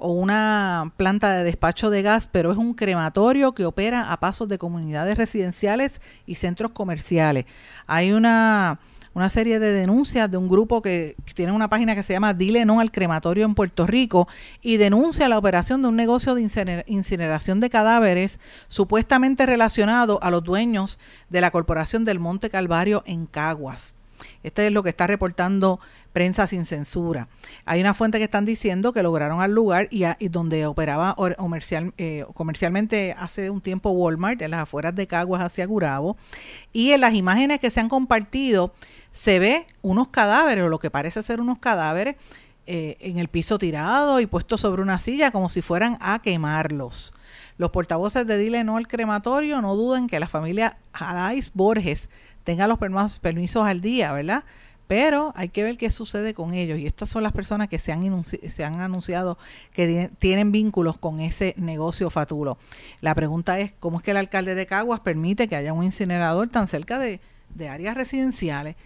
o una planta de despacho de gas, pero es un crematorio que opera a pasos de comunidades residenciales y centros comerciales. Hay una, una serie de denuncias de un grupo que, tiene una página que se llama Dile No al Crematorio en Puerto Rico y denuncia la operación de un negocio de incineración de cadáveres supuestamente relacionado a los dueños de la Corporación del Monte Calvario en Caguas. Este es lo que está reportando prensa sin censura. Hay una fuente que están diciendo que lograron al lugar y, donde operaba eh, comercialmente hace un tiempo Walmart, en las afueras de Caguas hacia Gurabo, y en las imágenes que se han compartido se ve unos cadáveres, o lo que parece ser unos cadáveres, eh, en el piso tirado y puestos sobre una silla como si fueran a quemarlos. Los portavoces de Dile No al crematorio no duden que la familia Jalais Borges tenga los permisos al día, ¿verdad? Pero hay que ver qué sucede con ellos. Y estas son las personas que se han, se han anunciado que tienen vínculos con ese negocio fatulo. La pregunta es, ¿cómo es que el alcalde de Caguas permite que haya un incinerador tan cerca de, de áreas residenciales?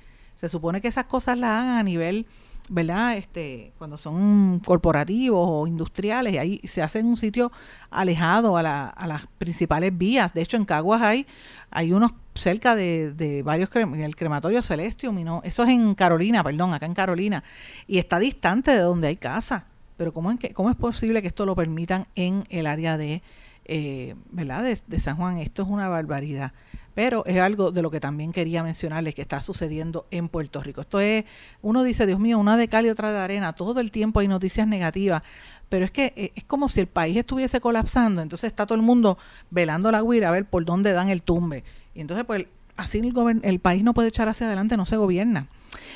Se supone que esas cosas las hagan a nivel ¿verdad? Este, cuando son corporativos o industriales, y ahí se hace en un sitio alejado a, la, a las principales vías. De hecho, en Caguas hay, hay unos cerca de, de varios, el crematorio Celestium, no, eso es en Carolina, perdón, acá en Carolina, y está distante de donde hay casa. Pero ¿cómo es, que, cómo es posible que esto lo permitan en el área de, eh, ¿verdad? de San Juan? Esto es una barbaridad. Pero es algo de lo que también quería mencionarles que está sucediendo en Puerto Rico. Esto es, uno dice, Dios mío, una de cal y otra de arena, todo el tiempo hay noticias negativas, pero es que eh, es como si el país estuviese colapsando, entonces está todo el mundo velando la guira a ver por dónde dan el tumbe. Y entonces, pues, así el, el país no puede echar hacia adelante, no se gobierna.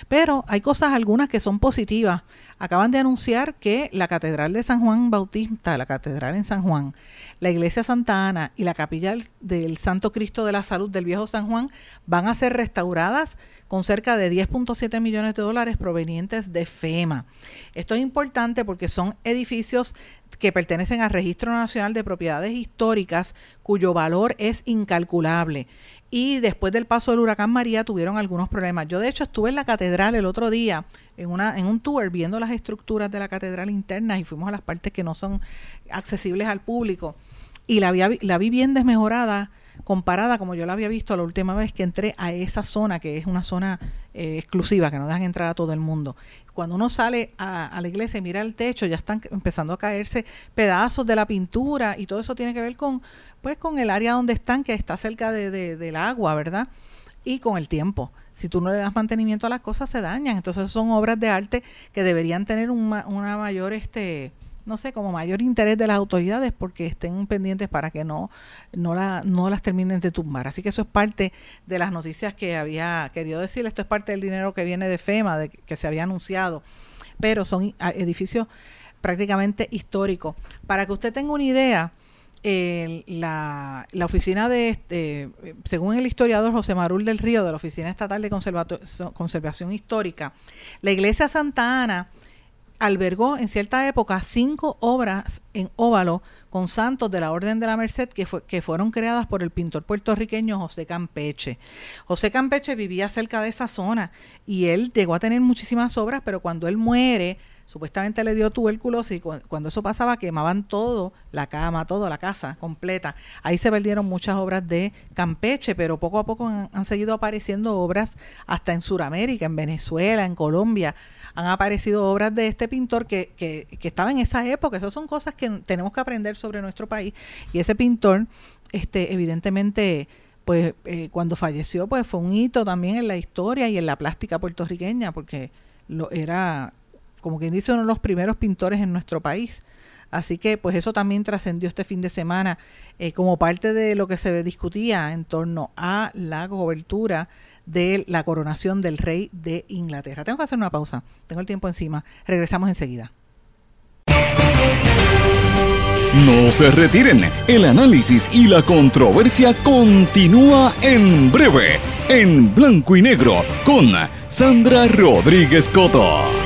Pero hay cosas algunas que son positivas. Acaban de anunciar que la Catedral de San Juan Bautista, la Catedral en San Juan, la Iglesia Santa Ana y la Capilla del Santo Cristo de la Salud del Viejo San Juan van a ser restauradas con cerca de 10.7 millones de dólares provenientes de FEMA. Esto es importante porque son edificios que pertenecen al Registro Nacional de Propiedades Históricas cuyo valor es incalculable y después del paso del huracán María tuvieron algunos problemas. Yo de hecho estuve en la catedral el otro día en, una, en un tour viendo las estructuras de la catedral interna y fuimos a las partes que no son accesibles al público y la, la vi bien desmejorada comparada como yo la había visto la última vez que entré a esa zona, que es una zona eh, exclusiva, que no dejan entrar a todo el mundo. Cuando uno sale a, la iglesia y mira el techo, ya están empezando a caerse pedazos de la pintura y todo eso tiene que ver con, pues, con el área donde están, que está cerca de, del agua, ¿verdad? Y con el tiempo. Si tú no le das mantenimiento a las cosas, se dañan. Entonces son obras de arte que deberían tener una mayor... este no sé, como mayor interés de las autoridades porque estén pendientes para que no, no, la, no las terminen de tumbar. Así que eso es parte de las noticias que había querido decir. Esto es parte del dinero que viene de FEMA, de, que se había anunciado, pero son edificios prácticamente históricos. Para que usted tenga una idea, la, la, oficina de, este, según el historiador José Marul del Río, de la Oficina Estatal de Conservación Histórica, la iglesia Santa Ana albergó en cierta época cinco obras en óvalo con santos de la Orden de la Merced que, fueron creadas por el pintor puertorriqueño José Campeche. José Campeche vivía cerca de esa zona y él llegó a tener muchísimas obras, pero cuando él muere, supuestamente le dio tuberculosis cuando eso pasaba quemaban todo, la cama, toda la casa completa. Ahí se perdieron muchas obras de Campeche, pero poco a poco han, seguido apareciendo obras hasta en Sudamérica, en Venezuela, en Colombia. Han aparecido obras de este pintor que, que, estaba en esa época. Esas son cosas que tenemos que aprender sobre nuestro país. Y ese pintor, este, evidentemente, pues eh, cuando falleció, pues fue un hito también en la historia y en la plástica puertorriqueña, porque lo era como quien dice, uno de los primeros pintores en nuestro país. Así que pues eso también trascendió este fin de semana eh, como parte de lo que se discutía en torno a la cobertura de la coronación del rey de Inglaterra. Tengo que hacer una pausa, tengo el tiempo encima. Regresamos enseguida. No se retiren, el análisis y la controversia continúa en breve, en blanco y negro, con Sandra Rodríguez Coto.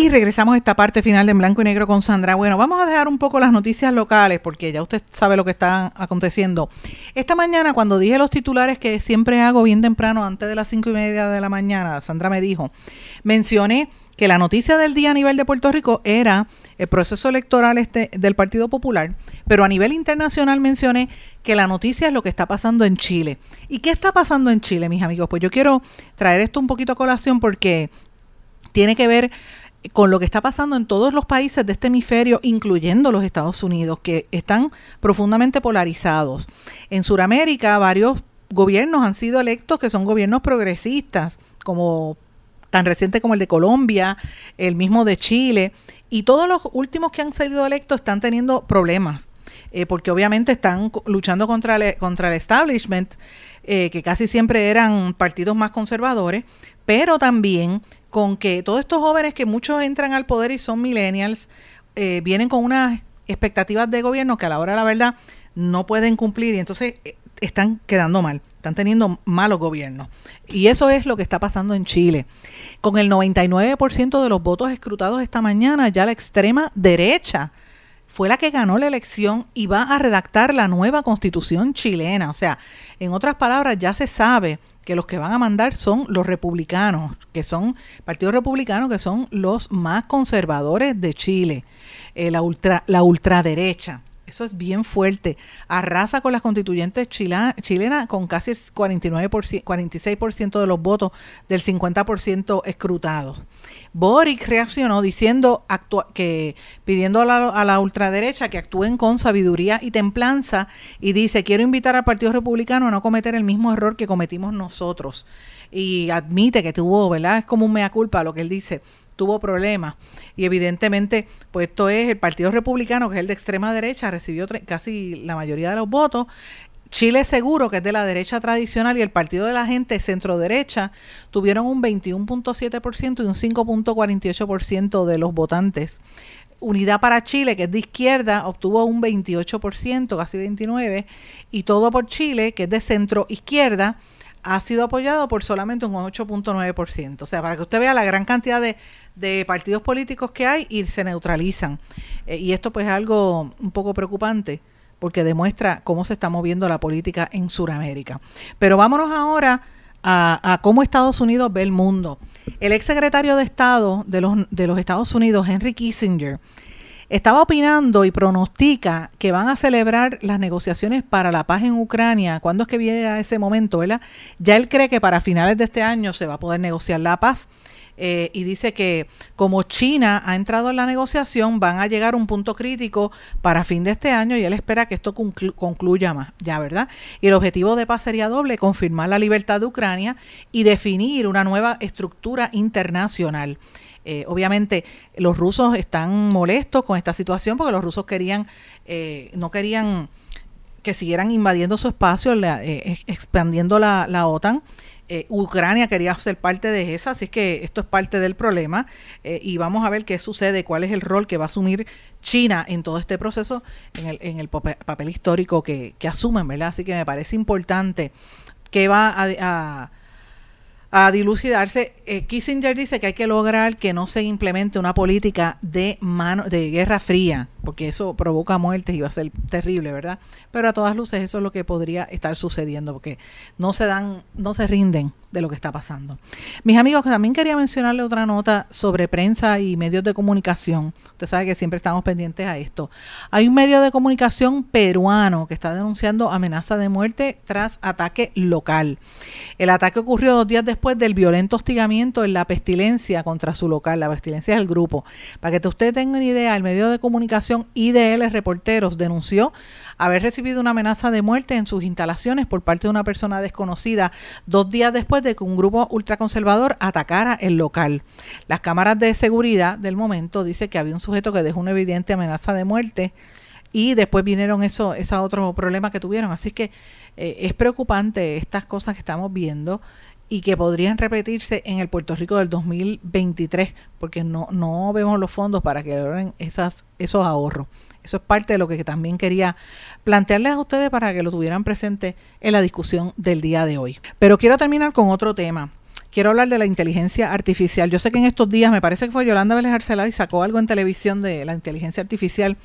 Y regresamos a esta parte final de En Blanco y Negro con Sandra. Bueno, vamos a dejar un poco las noticias locales porque ya usted sabe lo que está aconteciendo. Esta mañana, cuando dije los titulares que siempre hago bien temprano, antes de las cinco y media de la mañana, Sandra me dijo, mencioné que la noticia del día a nivel de Puerto Rico era el proceso electoral este del Partido Popular, pero a nivel internacional mencioné que la noticia es lo que está pasando en Chile. ¿Y qué está pasando en Chile, mis amigos? Pues yo quiero traer esto un poquito a colación porque tiene que ver con lo que está pasando en todos los países de este hemisferio, incluyendo los Estados Unidos, que están profundamente polarizados. En Sudamérica, varios gobiernos han sido electos que son gobiernos progresistas, como tan reciente como el de Colombia, el mismo de Chile, y todos los últimos que han sido electos están teniendo problemas, eh, porque obviamente están luchando contra el, contra el establishment, eh, que casi siempre eran partidos más conservadores, pero también con que todos estos jóvenes que muchos entran al poder y son millennials, eh, vienen con unas expectativas de gobierno que a la hora de la verdad no pueden cumplir y entonces eh, están quedando mal, están teniendo malos gobiernos. Y eso es lo que está pasando en Chile. Con el 99% de los votos escrutados esta mañana, ya la extrema derecha fue la que ganó la elección y va a redactar la nueva constitución chilena. O sea, en otras palabras, ya se sabe que los que van a mandar son los republicanos, que son partidos republicanos que son los más conservadores de Chile, eh, la, ultra, la ultraderecha. Eso es bien fuerte. Arrasa con las constituyentes chilenas con casi el 49%, 46% de los votos del 50% escrutados. Boric reaccionó diciendo que pidiendo a la, a la, ultraderecha que actúen con sabiduría y templanza y dice quiero invitar al Partido Republicano a no cometer el mismo error que cometimos nosotros y admite que tuvo, ¿verdad? Es como un mea culpa lo que él dice tuvo problemas. Y evidentemente, pues esto es el Partido Republicano, que es el de extrema derecha, recibió casi la mayoría de los votos. Chile Seguro, que es de la derecha tradicional, y el Partido de la Gente centro derecha, tuvieron un 21.7% y un 5.48% de los votantes. Unidad para Chile, que es de izquierda, obtuvo un 28%, casi 29%, y Todo por Chile, que es de centro izquierda, ha sido apoyado por solamente un 8.9%. O sea, para que usted vea la gran cantidad de, de partidos políticos que hay y se neutralizan. Eh, y esto pues es algo un poco preocupante porque demuestra cómo se está moviendo la política en Sudamérica. Pero vámonos ahora a, cómo Estados Unidos ve el mundo. El ex secretario de Estado de los, de los Estados Unidos, Henry Kissinger, estaba opinando y pronostica que van a celebrar las negociaciones para la paz en Ucrania. ¿Cuándo es que viene a ese momento, verdad? Ya él cree que para finales de este año se va a poder negociar la paz. Eh, y dice que como China ha entrado en la negociación, van a llegar a un punto crítico para fin de este año y él espera que esto concluya más, ya, ¿verdad? Y el objetivo de paz sería doble, confirmar la libertad de Ucrania y definir una nueva estructura internacional. Eh, obviamente los rusos están molestos con esta situación porque los rusos querían, eh, no querían que siguieran invadiendo su espacio, eh, expandiendo la, la OTAN. Ucrania quería ser parte de esa, así que esto es parte del problema y vamos a ver qué sucede, cuál es el rol que va a asumir China en todo este proceso, en el, en el papel histórico que, que asumen, ¿verdad? Así que me parece importante que va a a dilucidarse. Eh, Kissinger dice que hay que lograr que no se implemente una política de mano de guerra fría, porque eso provoca muertes y va a ser terrible, ¿verdad? Pero a todas luces eso es lo que podría estar sucediendo, porque no se dan, no se rinden de lo que está pasando. Mis amigos, también quería mencionarle otra nota sobre prensa y medios de comunicación. Usted sabe que siempre estamos pendientes a esto. Hay un medio de comunicación peruano que está denunciando amenaza de muerte tras ataque local. El ataque ocurrió dos días después del violento hostigamiento en la pestilencia contra su local. La pestilencia es el grupo. Para que usted tenga una idea, el medio de comunicación IDL Reporteros denunció haber recibido una amenaza de muerte en sus instalaciones por parte de una persona desconocida dos días después de que un grupo ultraconservador atacara el local. Las cámaras de seguridad del momento dice que había un sujeto que dejó una evidente amenaza de muerte y después vinieron eso, esos otros problemas que tuvieron. Así que eh, es preocupante estas cosas que estamos viendo y que podrían repetirse en el Puerto Rico del 2023, porque no, no vemos los fondos para que logren esas, esos ahorros. Eso es parte de lo que también quería plantearles a ustedes para que lo tuvieran presente en la discusión del día de hoy. Pero quiero terminar con otro tema. Quiero hablar de la inteligencia artificial. Yo sé que en estos días, me parece que fue Yolanda Vélez Arcelá y sacó algo en televisión de la inteligencia artificial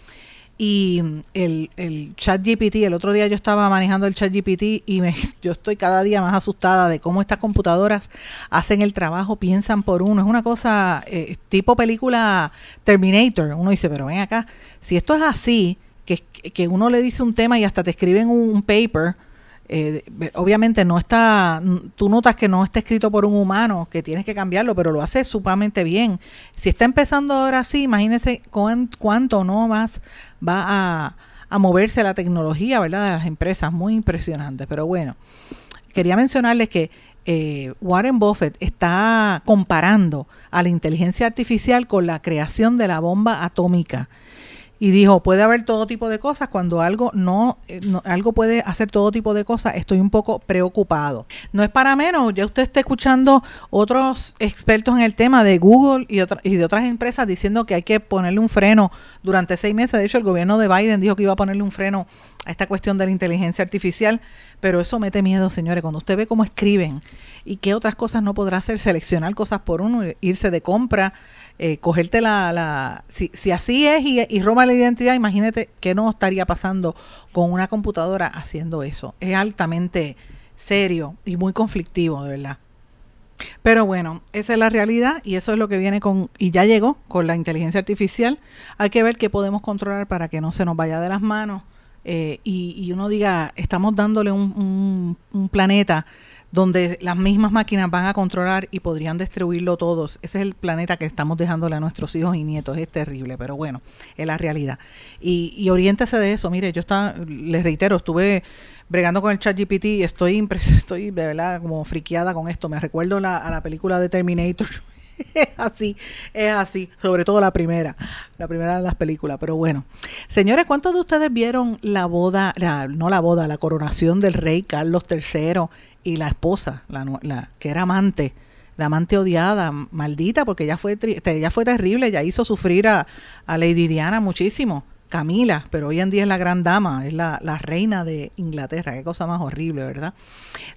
y el, el chat GPT, el otro día yo estaba manejando el chat GPT y me, yo estoy cada día más asustada de cómo estas computadoras hacen el trabajo, piensan por uno. Es una cosa eh, tipo película Terminator. Uno dice, pero ven acá, si esto es así, que, que uno le dice un tema y hasta te escriben un paper, eh, obviamente no está, tú notas que no está escrito por un humano, que tienes que cambiarlo, pero lo hace sumamente bien. Si está empezando ahora sí, imagínese cuánto no más va a, a moverse la tecnología, ¿verdad? De las empresas, muy impresionante. Pero bueno, quería mencionarles que eh, Warren Buffett está comparando a la inteligencia artificial con la creación de la bomba atómica y dijo, puede haber todo tipo de cosas, cuando algo eh, no, algo puede hacer todo tipo de cosas, estoy un poco preocupado. No es para menos, ya usted está escuchando otros expertos en el tema de Google y, y de otras empresas diciendo que hay que ponerle un freno durante seis meses. De hecho, el gobierno de Biden dijo que iba a ponerle un freno a esta cuestión de la inteligencia artificial, pero eso mete miedo, señores, cuando usted ve cómo escriben y qué otras cosas no podrá hacer, seleccionar cosas por uno, irse de compra, eh, cogerte la... si, así es y, y la identidad, imagínate qué no estaría pasando con una computadora haciendo eso. Es altamente serio y muy conflictivo, de verdad. Pero bueno, esa es la realidad y eso es lo que viene con, y ya llegó con la inteligencia artificial. Hay que ver qué podemos controlar para que no se nos vaya de las manos eh, y, uno diga, estamos dándole un, planeta donde las mismas máquinas van a controlar y podrían destruirlo todos. Ese es el planeta que estamos dejándole a nuestros hijos y nietos. Es terrible, pero bueno, es la realidad. Y, y de eso. Mire, yo estaba, les reitero, estuve bregando con el chat GPT y estoy, estoy de verdad como friqueada con esto. Me recuerdo a la película de Terminator. es así, es así, sobre todo la primera, la primera de las películas, pero bueno. Señores, ¿cuántos de ustedes vieron la boda, no la boda, la coronación del rey Carlos III y la esposa, la, la, que era amante, la amante odiada, maldita, porque ella fue, ella fue terrible, ella hizo sufrir a, a Lady Diana muchísimo. Camila, pero hoy en día es la gran dama, es la, la, reina de Inglaterra, qué cosa más horrible, ¿verdad?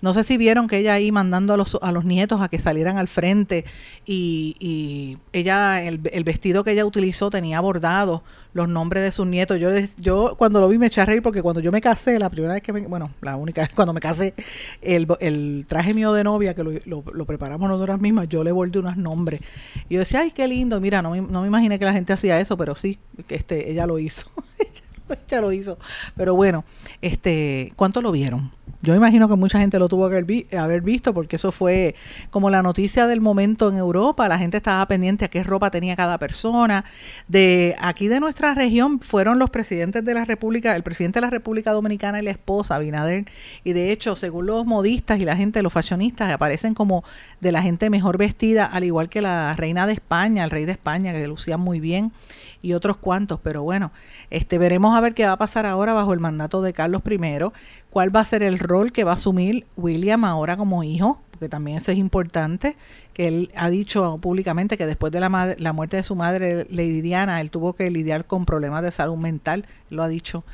No sé si vieron que ella ahí mandando a los, a los nietos a que salieran al frente y, y ella, el, el, vestido que ella utilizó tenía bordado los nombres de sus nietos. Yo, yo cuando lo vi me eché a reír porque cuando yo me casé, la primera vez que me, bueno, la única vez cuando me casé, el, el traje mío de novia, que lo, lo, lo, preparamos nosotras mismas, yo le bordé unos nombres. Y yo decía, ay, qué lindo, mira, no, no me imaginé que la gente hacía eso, pero sí, este, ella lo hizo. ella lo hizo. Pero bueno, este, ¿cuánto lo vieron? Yo imagino que mucha gente lo tuvo que haber visto porque eso fue como la noticia del momento en Europa. La gente estaba pendiente a qué ropa tenía cada persona. De aquí de nuestra región fueron los presidentes de la República, el presidente de la República Dominicana y la esposa, Binader. Y de hecho, según los modistas y la gente, los fashionistas, aparecen como de la gente mejor vestida, al igual que la reina de España, el rey de España, que lucían muy bien y otros cuantos, pero bueno, este veremos a ver qué va a pasar ahora bajo el mandato de Carlos I, cuál va a ser el rol que va a asumir William ahora como hijo, porque también eso es importante, que él ha dicho públicamente que después de la, muerte de su madre, Lady Diana, él tuvo que lidiar con problemas de salud mental, lo ha dicho.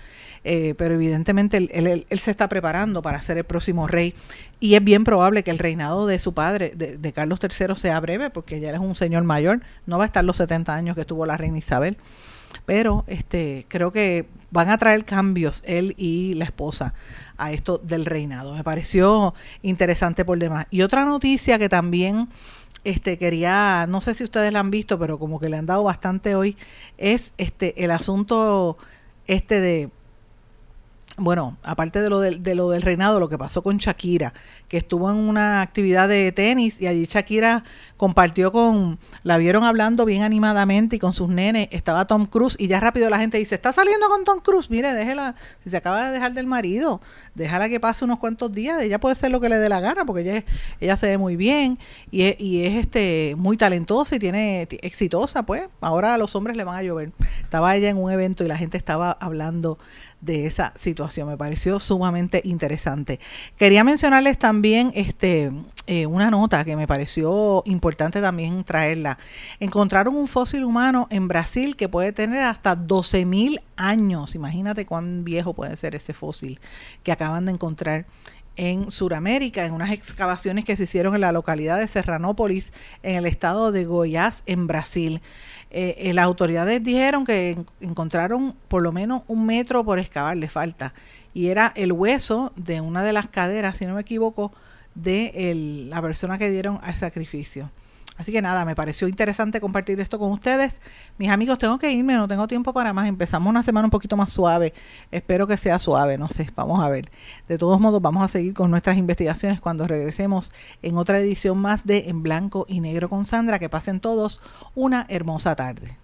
Eh, pero evidentemente él, se está preparando para ser el próximo rey y es bien probable que el reinado de su padre, de, de Carlos III, sea breve porque ya es un señor mayor, no va a estar los 70 años que tuvo la reina Isabel. pero este creo que van a traer cambios él y la esposa a esto del reinado. Me pareció interesante por demás. Y otra noticia que también este quería, no sé si ustedes la han visto, pero como que le han dado bastante hoy, es este el asunto este de bueno, aparte de lo lo del reinado, lo que pasó con Shakira, que estuvo en una actividad de tenis y allí Shakira compartió con, la vieron hablando bien animadamente y con sus nenes, estaba Tom Cruise y ya rápido la gente dice, está saliendo con Tom Cruise, mire, déjela, si se acaba de dejar del marido, déjala que pase unos cuantos días, ella puede ser lo que le dé la gana, porque ella, ella se ve muy bien y es, y es este muy talentosa y tiene exitosa, pues, ahora a los hombres le van a llover. Estaba ella en un evento y la gente estaba hablando de esa situación. Me pareció sumamente interesante. Quería mencionarles también este, eh, una nota que me pareció importante también traerla. Encontraron un fósil humano en Brasil que puede tener hasta 12.000 años. Imagínate cuán viejo puede ser ese fósil que acaban de encontrar en Sudamérica, en unas excavaciones que se hicieron en la localidad de Serranópolis, en el estado de Goiás, en Brasil. Eh, eh, las autoridades dijeron que encontraron por lo menos un metro por excavar, le falta, y era el hueso de una de las caderas, si no me equivoco, de la persona que dieron al sacrificio. Así que nada, me pareció interesante compartir esto con ustedes. Mis amigos, tengo que irme, no tengo tiempo para más. Empezamos una semana un poquito más suave. Espero que sea suave, no sé, vamos a ver. De todos modos, vamos a seguir con nuestras investigaciones cuando regresemos en otra edición más de En Blanco y Negro con Sandra. Que pasen todos una hermosa tarde.